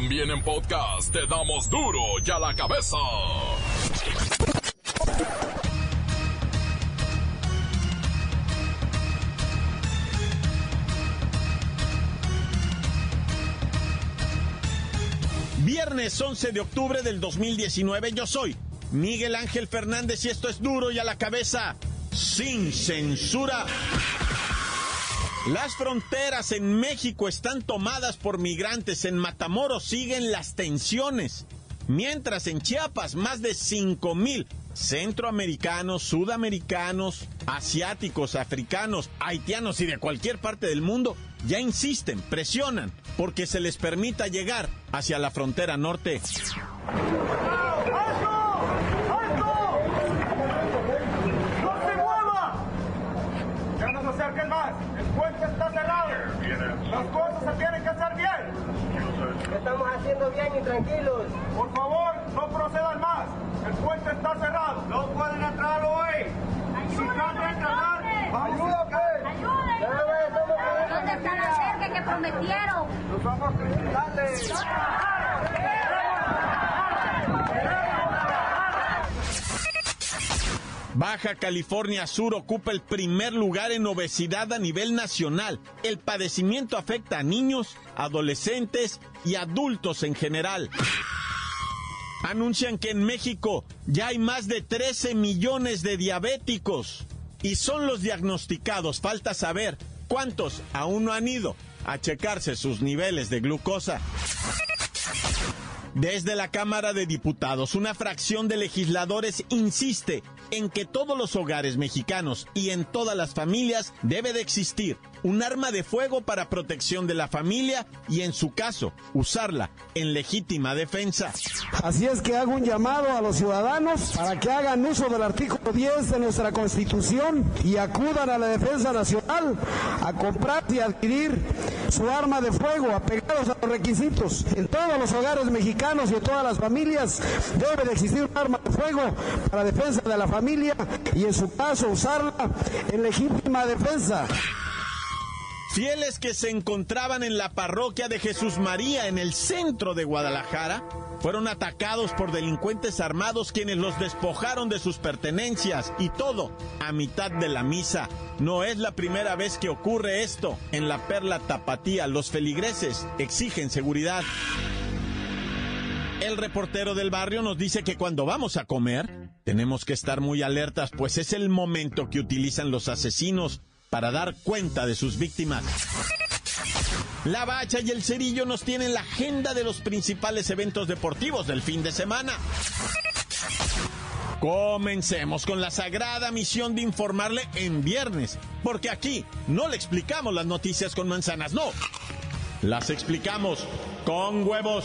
También en podcast te damos duro y a la cabeza. Viernes 11 de octubre del 2019 yo soy Miguel Ángel Fernández y esto es duro y a la cabeza sin censura. Las fronteras en México están tomadas por migrantes. En Matamoros siguen las tensiones. Mientras en Chiapas más de 5 mil centroamericanos, sudamericanos, asiáticos, africanos, haitianos y de cualquier parte del mundo ya insisten, presionan porque se les permita llegar hacia la frontera norte. Haciendo bien y tranquilos. Por favor, no procedan más. El puente está cerrado. No pueden entrar hoy. Si quieren entrar, ayúdame. ¿Dónde está la cerca que prometieron? Los vamos a criminales. Baja California Sur ocupa el primer lugar en obesidad a nivel nacional. El padecimiento afecta a niños, adolescentes y adultos en general. Anuncian que en México ya hay más de 13 millones de diabéticos y son los diagnosticados. Falta saber cuántos aún no han ido a checarse sus niveles de glucosa. Desde la Cámara de Diputados, una fracción de legisladores insiste en que todos los hogares mexicanos y en todas las familias debe de existir un arma de fuego para protección de la familia y en su caso usarla en legítima defensa. Así es que hago un llamado a los ciudadanos para que hagan uso del artículo 10 de nuestra Constitución y acudan a la defensa nacional a comprar y adquirir su arma de fuego apegados a los requisitos. En todos los hogares mexicanos y en todas las familias debe de existir un arma de fuego para defensa de la familia y en su caso usarla en legítima defensa. Fieles que se encontraban en la parroquia de Jesús María en el centro de Guadalajara fueron atacados por delincuentes armados quienes los despojaron de sus pertenencias y todo a mitad de la misa. No es la primera vez que ocurre esto. En la Perla Tapatía los feligreses exigen seguridad. El reportero del barrio nos dice que cuando vamos a comer tenemos que estar muy alertas pues es el momento que utilizan los asesinos para dar cuenta de sus víctimas. La Bacha y el Cerillo nos tienen la agenda de los principales eventos deportivos del fin de semana. Comencemos con la sagrada misión de informarle en viernes, porque aquí no le explicamos las noticias con manzanas, no. Las explicamos con huevos.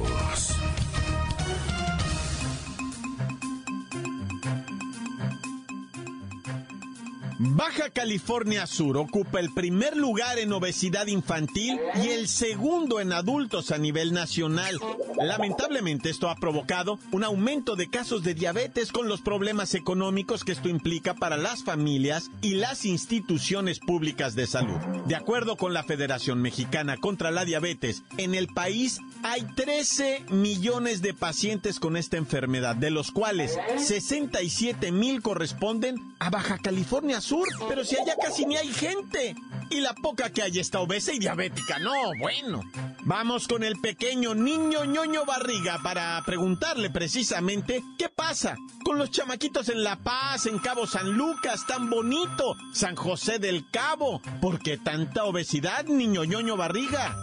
Baja California Sur ocupa el primer lugar en obesidad infantil y el segundo en adultos a nivel nacional. Lamentablemente esto ha provocado un aumento de casos de diabetes con los problemas económicos que esto implica para las familias y las instituciones públicas de salud. De acuerdo con la Federación Mexicana contra la Diabetes, en el país hay 13 millones de pacientes con esta enfermedad, de los cuales 67 mil corresponden a Baja California Sur pero si allá casi ni hay gente. Y la poca que hay está obesa y diabética. No, bueno. Vamos con el pequeño niño ñoño barriga para preguntarle precisamente qué pasa con los chamaquitos en La Paz, en Cabo San Lucas, tan bonito, San José del Cabo. ¿Por qué tanta obesidad, niño ñoño barriga?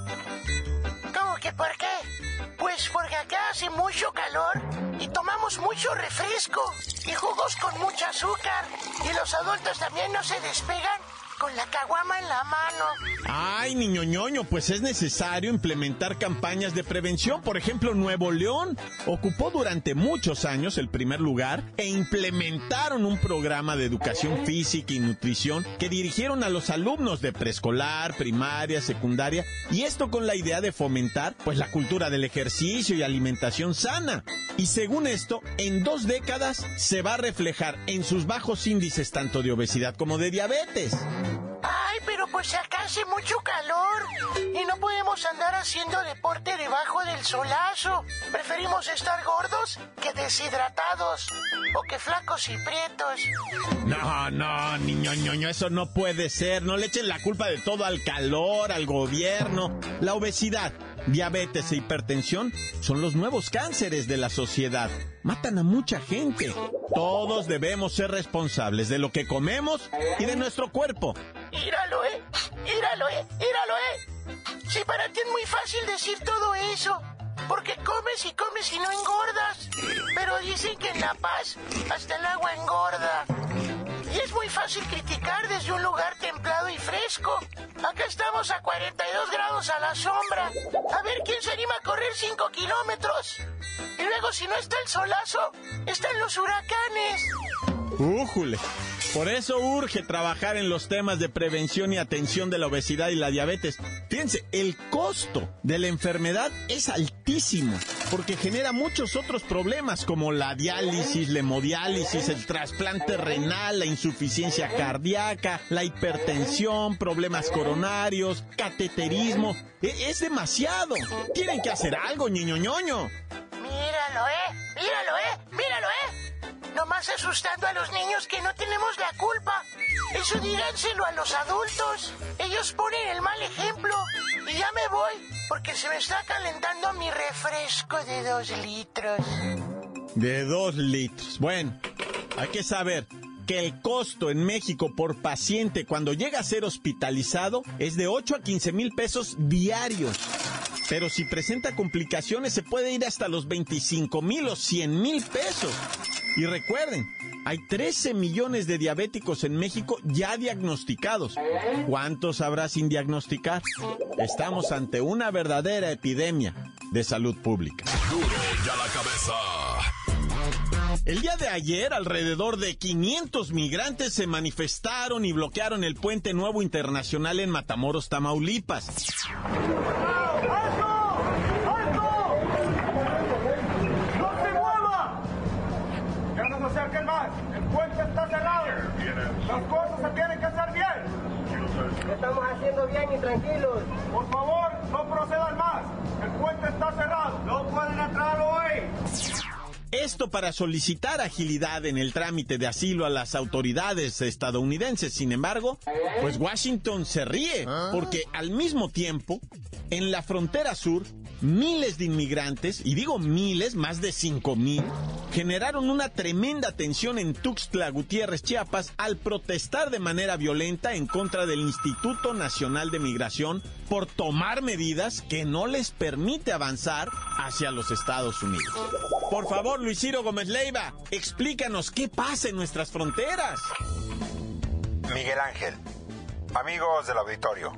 Acá hace mucho calor y tomamos mucho refresco y jugos con mucho azúcar. Y los adultos también no se despegan con la caguama en la mano. Ay, niño ñoño, pues es necesario implementar campañas de prevención. Por ejemplo, Nuevo León ocupó durante muchos años el primer lugar e implementaron un programa de educación física y nutrición que dirigieron a los alumnos de preescolar, primaria, secundaria, y esto con la idea de fomentar pues la cultura del ejercicio y alimentación sana. Y según esto, en dos décadas se va a reflejar en sus bajos índices tanto de obesidad como de diabetes. Pero pues acá hace mucho calor y no podemos andar haciendo deporte debajo del solazo. Preferimos estar gordos que deshidratados o que flacos y prietos. No, no, niño ñoño, eso no puede ser. No le echen la culpa de todo al calor, al gobierno. La obesidad, diabetes e hipertensión son los nuevos cánceres de la sociedad. Matan a mucha gente. Todos debemos ser responsables de lo que comemos y de nuestro cuerpo. Míralo, eh. Míralo, eh. Míralo, eh. Sí, para ti es muy fácil decir todo eso. Porque comes y comes y no engordas. Pero dicen que en La Paz hasta el agua engorda. Y es muy fácil criticar desde un lugar templado y fresco. Acá estamos a 42 grados a la sombra. A ver quién se anima a correr 5 kilómetros. Y luego si no está el solazo, están los huracanes. ¡Újule! Por eso urge trabajar en los temas de prevención y atención de la obesidad y la diabetes. Fíjense, el costo de la enfermedad es altísimo porque genera muchos otros problemas como la diálisis, la hemodiálisis, el trasplante renal, la insuficiencia cardíaca, la hipertensión, problemas coronarios, cateterismo. E- es demasiado. Tienen que hacer algo, niño ñoño. Míralo, eh. Míralo, eh. Míralo, eh. Nomás asustando a los niños que no tenemos la culpa. Eso díganselo a los adultos. Ellos ponen el mal ejemplo. Y ya me voy, porque se me está calentando mi refresco de dos litros. De dos litros. Bueno, hay que saber que el costo en México por paciente cuando llega a ser hospitalizado es de 8 a 15 mil pesos diarios. Pero si presenta complicaciones se puede ir hasta los 25 mil o 100 mil pesos. Y recuerden, hay 13 millones de diabéticos en México ya diagnosticados. ¿Cuántos habrá sin diagnosticar? Estamos ante una verdadera epidemia de salud pública. Duro ya la cabeza. El día de ayer, alrededor de 500 migrantes se manifestaron y bloquearon el puente nuevo internacional en Matamoros, Tamaulipas. Haciendo bien y tranquilos. Por favor, no procedan más. El puente está cerrado. No pueden entrar hoy. Esto para solicitar agilidad en el trámite de asilo a las autoridades estadounidenses. Sin embargo, pues Washington se ríe porque al mismo tiempo, en la frontera sur, miles de inmigrantes, y digo miles, más de cinco mil, generaron una tremenda tensión en Tuxtla Gutiérrez, Chiapas, al protestar de manera violenta en contra del Instituto Nacional de Migración por tomar medidas que no les permite avanzar hacia los Estados Unidos. Por favor, Luis Ciro Gómez Leiva, explícanos qué pasa en nuestras fronteras. Miguel Ángel, amigos del auditorio,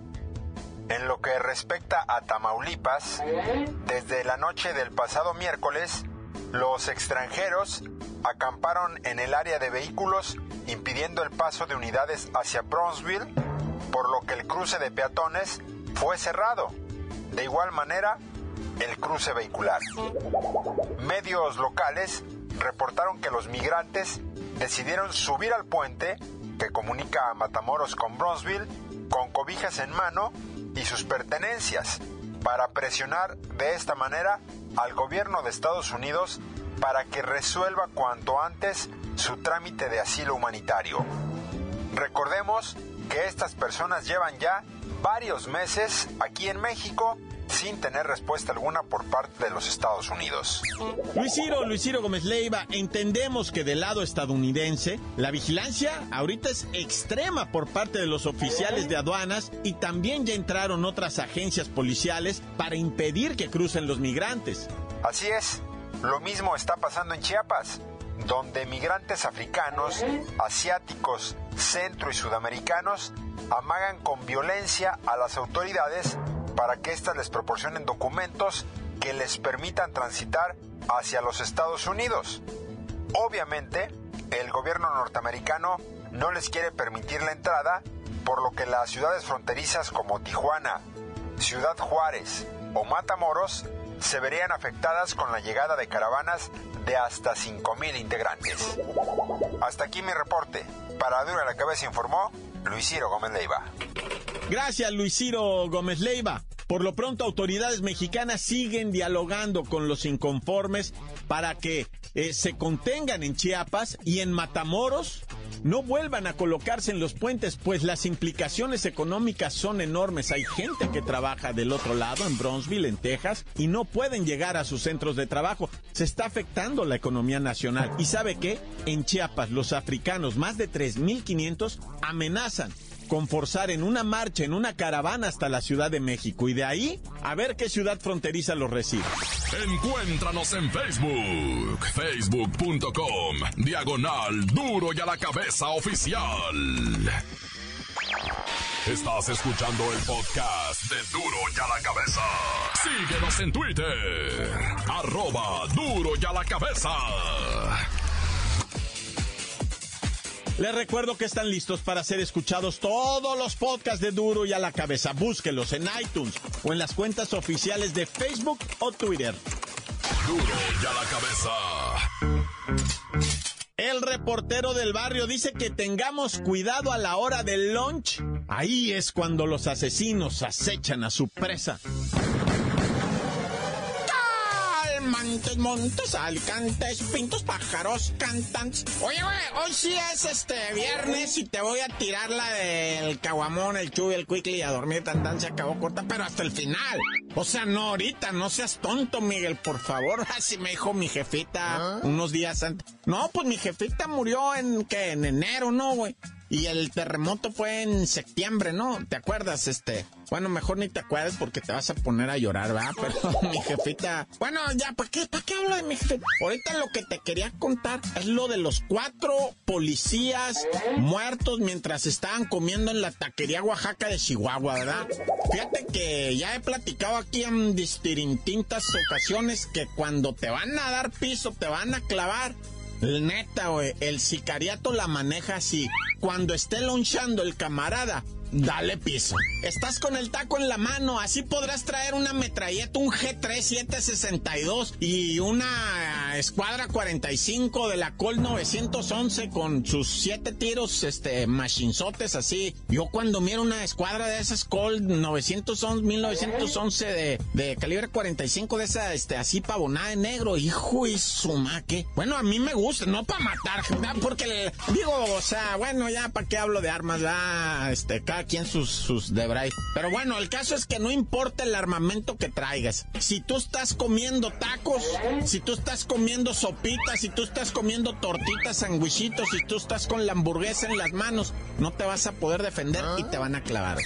en lo que respecta a Tamaulipas, desde la noche del pasado miércoles, los extranjeros acamparon en el área de vehículos impidiendo el paso de unidades hacia Brownsville, por lo que el cruce de peatones fue cerrado. De igual manera, el cruce vehicular. Medios locales reportaron que los migrantes decidieron subir al puente que comunica a Matamoros con Bronzeville con cobijas en mano y sus pertenencias para presionar de esta manera al gobierno de Estados Unidos para que resuelva cuanto antes su trámite de asilo humanitario. Recordemos que estas personas llevan ya varios meses aquí en México sin tener respuesta alguna por parte de los Estados Unidos. Luis Ciro, Luis Ciro Gómez Leiva, entendemos que del lado estadounidense la vigilancia ahorita es extrema por parte de los oficiales de aduanas y también ya entraron otras agencias policiales para impedir que crucen los migrantes. Así es, lo mismo está pasando en Chiapas. donde migrantes africanos, asiáticos, centro y sudamericanos amagan con violencia a las autoridades para que éstas les proporcionen documentos que les permitan transitar hacia los Estados Unidos. Obviamente, el gobierno norteamericano no les quiere permitir la entrada, por lo que las ciudades fronterizas como Tijuana, Ciudad Juárez o Matamoros se verían afectadas con la llegada de caravanas de hasta 5.000 integrantes. Hasta aquí mi reporte. Para Dura la Cabeza informó Luis Ciro Gómez Leiva. Gracias, Luis Ciro Gómez Leiva. Por lo pronto, autoridades mexicanas siguen dialogando con los inconformes para que eh, se contengan en Chiapas y en Matamoros no vuelvan a colocarse en los puentes, pues las implicaciones económicas son enormes. Hay gente que trabaja del otro lado, en Bronzeville, en Texas, y no pueden llegar a sus centros de trabajo. Se está afectando la economía nacional. ¿Y sabe qué? En Chiapas, los africanos, más de 3.500, amenazan con forzar en una marcha, en una caravana hasta la Ciudad de México y de ahí a ver qué ciudad fronteriza los recibe. Encuéntranos en Facebook, facebook.com, diagonal duro y a la cabeza oficial. Estás escuchando el podcast de Duro y a la cabeza. Síguenos en Twitter, arroba duro y a la cabeza. Les recuerdo que están listos para ser escuchados todos los podcasts de Duro y a la cabeza. Búsquelos en iTunes o en las cuentas oficiales de Facebook o Twitter. Duro y a la cabeza. El reportero del barrio dice que tengamos cuidado a la hora del lunch. Ahí es cuando los asesinos acechan a su presa. Montes, montes, alicantes, pintos, pájaros, cantantes. Oye, güey, hoy sí es este viernes y te voy a tirar la del caguamón, el chuy, el quickly y a dormir tan tan se acabó corta, pero hasta el final. O sea, no ahorita, no seas tonto, Miguel, por favor. Así me dijo mi jefita unos días antes. No, pues mi jefita murió en, ¿qué? En enero, ¿no, güey? Y el terremoto fue en septiembre, ¿no? ¿Te acuerdas? Este. Bueno, mejor ni te acuerdas porque te vas a poner a llorar, ¿verdad? Pero mi jefita. Bueno, ya, ¿para qué, ¿para qué hablo de mi jefita? Ahorita lo que te quería contar es lo de los cuatro policías muertos mientras estaban comiendo en la taquería Oaxaca de Chihuahua, ¿verdad? Fíjate que ya he platicado aquí en distintas ocasiones que cuando te van a dar piso, te van a clavar. Neta, güey, el sicariato la maneja así. Cuando esté lonchando el camarada, dale piso. Estás con el taco en la mano, así podrás traer una metralleta, un G3 762 y una escuadra 45 de la Col 911 con sus siete tiros, este, machinzotes así. Yo cuando miro una escuadra de esas Col 911, 1911 de, de calibre 45 de esa, este, así pavonada de negro, hijo y su maque. Bueno, a mí me gusta, no para matar, porque digo, o sea, bueno, ya para qué hablo de armas, la, este, cada quien sus, sus debray. Pero bueno, el caso es que no importa el armamento que traigas. Si tú estás comiendo tacos, si tú estás comiendo sopitas, si tú estás comiendo tortitas, sandwichitos, si tú estás con la hamburguesa en las manos, no te vas a poder defender y te van a clavar.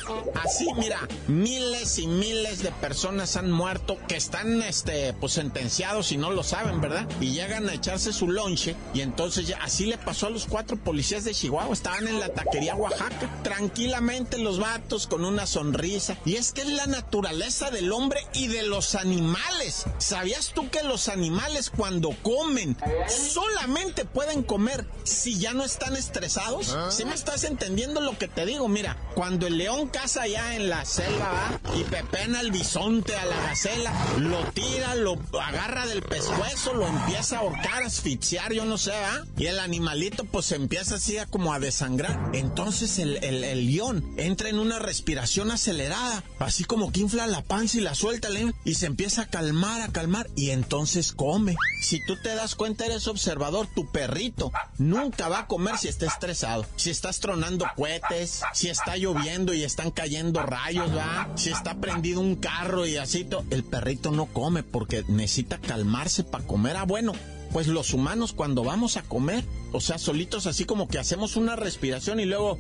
Así, mira, miles y miles de personas han muerto que están, este, pues sentenciados y no lo saben, ¿verdad? Y llegan a echarse su lonche y entonces así le pasó a los cuatro policías de Chihuahua. Estaban en la taquería Oaxaca, tranquilamente los vatos con una sonrisa. Y es que es la naturaleza del hombre y de los animales. ¿Sabías tú que los animales cuando comen solamente pueden comer si ya no están estresados? Si me estás entendiendo lo que te digo? Mira, cuando el león caza allá en la selva ¿va? y pepena al bisonte, a la gacela, lo tira, lo agarra del pescuezo, lo empieza a ahorcar, a asfixiar, yo no sé, ¿va? Y el animalito pues empieza así a como a desangrar. Entonces el, el, el león entra en una respiración acelerada, así como que infla la panza y la suelta y se empieza a calmar, a calmar y entonces come. Si tú te das cuenta, eres observador, tu perrito nunca va a comer si está estresado. Si estás tronando cohetes, si está lloviendo y están cayendo rayos, ¿va? Si está prendido un carro y así, el perrito no come porque necesita calmarse para comer. Ah, bueno, pues los humanos cuando vamos a comer, o sea, solitos así como que hacemos una respiración y luego...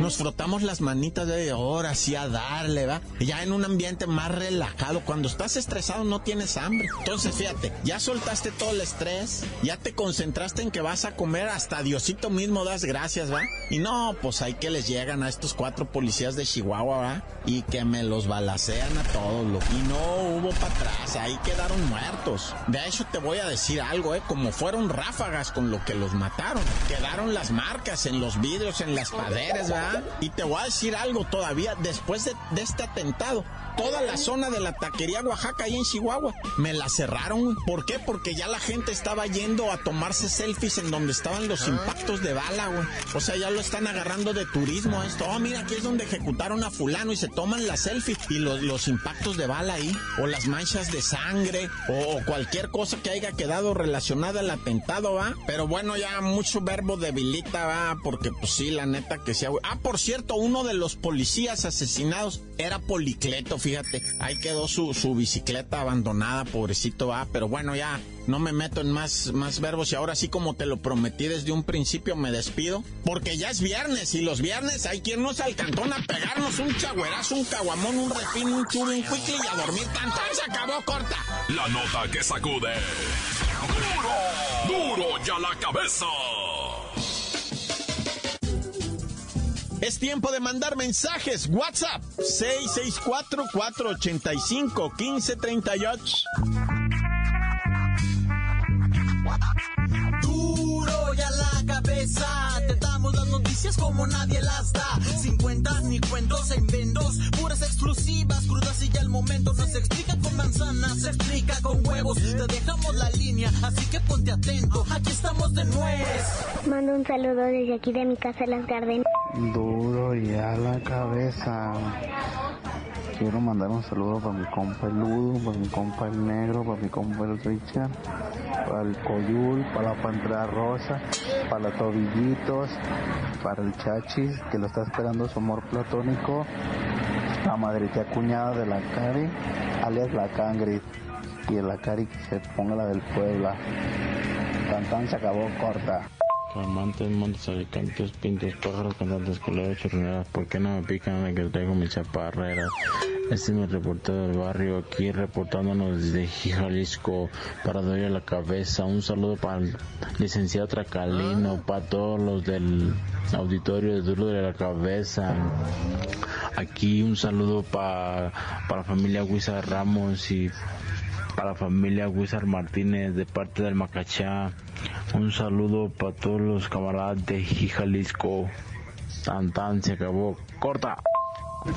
nos frotamos las manitas de ahora sí a darle, ¿va? Ya en un ambiente más relajado. Cuando estás estresado no tienes hambre. Entonces, fíjate, ya soltaste todo el estrés, ya te concentraste en que vas a comer, hasta Diosito mismo das gracias, ¿va? Y no, pues hay que les llegan a estos cuatro policías de Chihuahua, ¿va? Y que me los balacean a todos, lo. Y no hubo para atrás, ahí quedaron muertos. De hecho, te voy a decir algo, ¿eh? Como fueron ráfagas con lo que los mataron. Quedaron las marcas en los vidrios, en las paredes, Y te voy a decir algo todavía, después de, de este atentado, toda la zona de la taquería Oaxaca ahí en Chihuahua. Me la cerraron. ¿Por qué? Porque ya la gente estaba yendo a tomarse selfies en donde estaban los impactos de bala, güey. O sea, ya lo están agarrando de turismo esto. Oh, mira, aquí es donde ejecutaron a fulano y se toman la selfie y los, los impactos de bala ahí. O las manchas de sangre o, o cualquier cosa que haya quedado relacionada al atentado, ¿va? Pero bueno, ya mucho verbo debilita, ¿va? Porque pues sí, la neta que sea... Ah, por cierto, uno de los policías asesinados era Policleto, fíjate. Ahí quedó su, su bicicleta abandonada, pobrecito, va. Pero bueno, ya no me meto en más, más verbos y ahora sí como te lo prometí desde un principio me despido. Porque ya es viernes y los viernes hay quien nos al cantón a pegarnos un chagüerazo, un caguamón, un refín, un chulo, un quickly y a dormir. ¡Tan, Se acabó corta. La nota que sacude. ¡Duro! ¡Duro ya la cabeza! Es tiempo de mandar mensajes. WhatsApp 664-485-1538. Noticias como nadie las da. Sin cuentas ni cuentos e inventos, puras exclusivas, crudas y ya el momento. No se explica con manzanas, se explica con huevos. Te dejamos la línea, así que ponte atento. Aquí estamos de nuez. Mando un saludo desde aquí de mi casa Las Garden. Duro ya la cabeza. Quiero mandar un saludo para mi compa el Ludo, para mi compa el Negro, para mi compa el Richard, para el Coyul, para la Pantera Rosa, para los Tobillitos, para el Chachis, que lo está esperando su amor platónico, la madrita cuñada de la Cari, alias la Cangri, y la Cari que se ponga la del Puebla. Tantan se acabó corta. Amantes, montes, alicantes, pintos, pájaros, cantantes, colores, chorneras, ¿por qué no me pican a que traigo mis chaparreras? Este es mi reportero del barrio, aquí reportándonos desde Jalisco, para doy a la cabeza. Un saludo para el licenciado Tracalino, para todos los del auditorio de Duro de la Cabeza. Aquí un saludo para, para la familia Huiza Ramos y para la familia Wizard Martínez de parte del Macachá. Un saludo para todos los camaradas de Jalisco. Tan tan se acabó. Corta.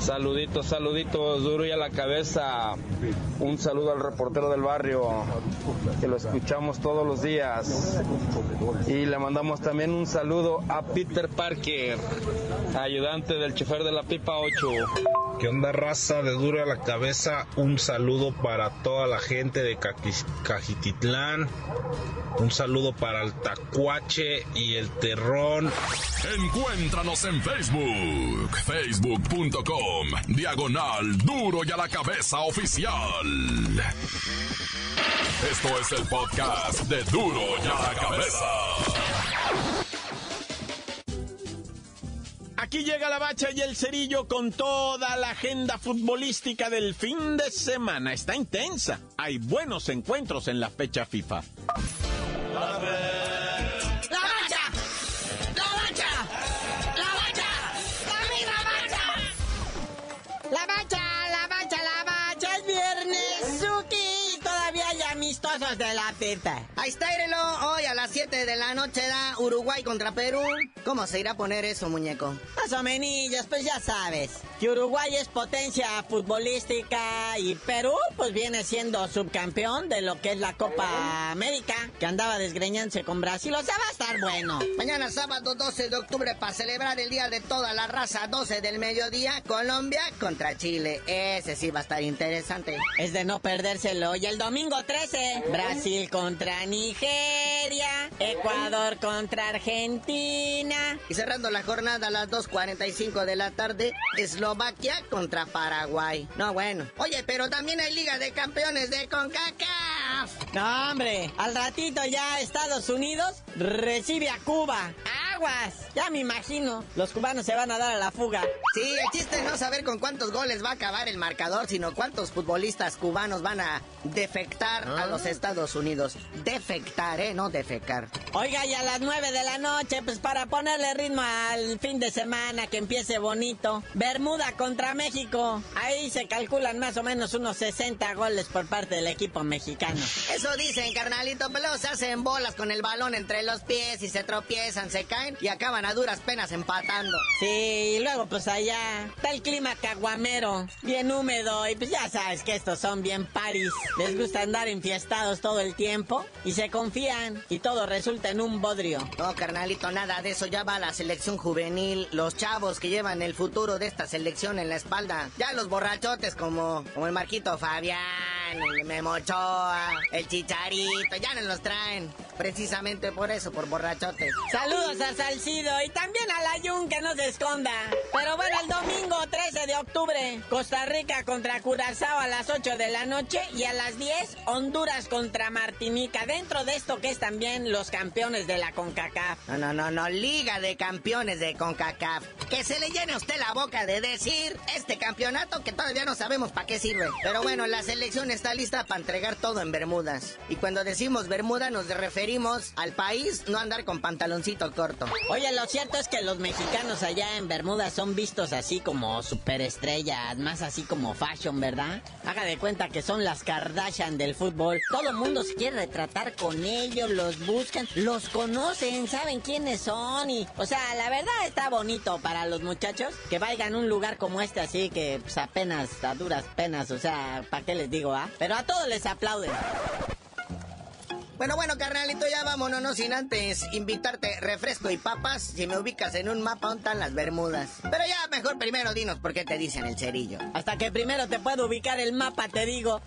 Saluditos, saluditos, duro y a la cabeza. Un saludo al reportero del barrio, que lo escuchamos todos los días. Y le mandamos también un saludo a Peter Parker, ayudante del chofer de la Pipa 8. ¿Qué onda raza de duro a la cabeza? Un saludo para toda la gente de Cajititlán. Un saludo para el Tacuache y el Terrón. Encuéntranos en Facebook, facebook.com, diagonal duro y a la cabeza oficial. Esto es el podcast de duro y a la cabeza. Aquí llega la bacha y el cerillo con toda la agenda futbolística del fin de semana. Está intensa. Hay buenos encuentros en la fecha FIFA. ¡La de la FIFA. Ahí está, Irelo, hoy a las 7 de la noche da Uruguay contra Perú. ¿Cómo se irá a poner eso, muñeco? Más o menos, pues ya sabes, que Uruguay es potencia futbolística y Perú pues viene siendo subcampeón de lo que es la Copa América, que andaba desgreñándose con Brasil, o sea, va a estar bueno. Mañana sábado 12 de octubre para celebrar el Día de toda la raza 12 del mediodía, Colombia contra Chile. Ese sí va a estar interesante. Es de no perdérselo. Y el domingo 13, Brasil contra Nigeria, Ecuador contra Argentina. Y cerrando la jornada a las 2.45 de la tarde, Eslovaquia contra Paraguay. No, bueno. Oye, pero también hay Liga de Campeones de CONCACAF. No, hombre, al ratito ya Estados Unidos recibe a Cuba. Aguas. Ya me imagino. Los cubanos se van a dar a la fuga. Sí, el chiste es no saber con cuántos goles va a acabar el marcador, sino cuántos futbolistas cubanos van a defectar a los Estados Unidos. Defectar, ¿eh? No defecar. Oiga, y a las 9 de la noche, pues para ponerle ritmo al fin de semana, que empiece bonito. Bermuda contra México. Ahí se calculan más o menos unos 60 goles por parte del equipo mexicano. Eso dicen, carnalito, pero se hacen bolas con el balón entre los pies y se tropiezan, se caen y acaban a duras penas empatando. Sí, y luego pues allá está el clima caguamero, bien húmedo y pues ya sabes que estos son bien paris. Les gusta andar enfiestados todo el tiempo y se confían y todo resulta en un bodrio. No, carnalito, nada de eso. Ya va la selección juvenil, los chavos que llevan el futuro de esta selección en la espalda. Ya los borrachotes como, como el Marquito Fabián, el Memo Ochoa, el Chicharito, ya nos los traen. Precisamente por eso, por borrachotes. Saludos a Salcido y también a la Jun que no se esconda. Pero bueno, el domingo 13 de octubre, Costa Rica contra Curazao a las 8 de la noche y a las 10 Honduras contra Martinica. Dentro de esto que es también los campeones de la CONCACAF. No, no, no, no, Liga de Campeones de CONCACAF. Que se le llene a usted la boca de decir este campeonato que todavía no sabemos para qué sirve. Pero bueno, la selección está lista para entregar todo en Bermudas. Y cuando decimos Bermuda nos referimos al país, no andar con pantaloncito corto. Oye, lo cierto es que los mexicanos allá en Bermuda son vistos así como superestrellas, más así como fashion, ¿verdad? Haga de cuenta que son las Kardashian del fútbol. Todo el mundo se quiere retratar con ellos, los buscan, los conocen, saben quiénes son y, o sea, la verdad está bonito para los muchachos que vayan a un lugar como este así que pues, apenas a duras penas, o sea, ¿para qué les digo, ah? Pero a todos les aplauden. Bueno, bueno, carnalito, ya vámonos, no sin antes invitarte refresco y papas. Si me ubicas en un mapa, ¿dónde están las Bermudas? Pero ya, mejor primero dinos por qué te dicen el cerillo. Hasta que primero te puedo ubicar el mapa, te digo.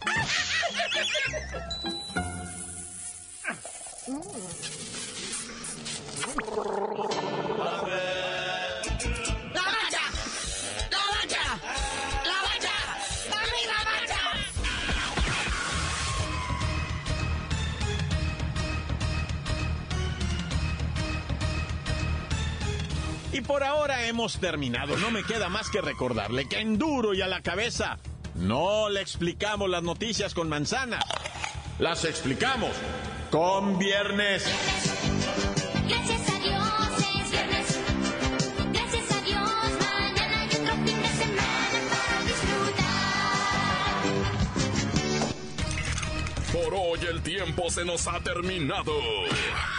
Y por ahora hemos terminado. No me queda más que recordarle que en duro y a la cabeza no le explicamos las noticias con manzana. Las explicamos con viernes. Gracias a Dios es viernes. Gracias a Dios mañana hay otro fin de semana para disfrutar. Por hoy el tiempo se nos ha terminado.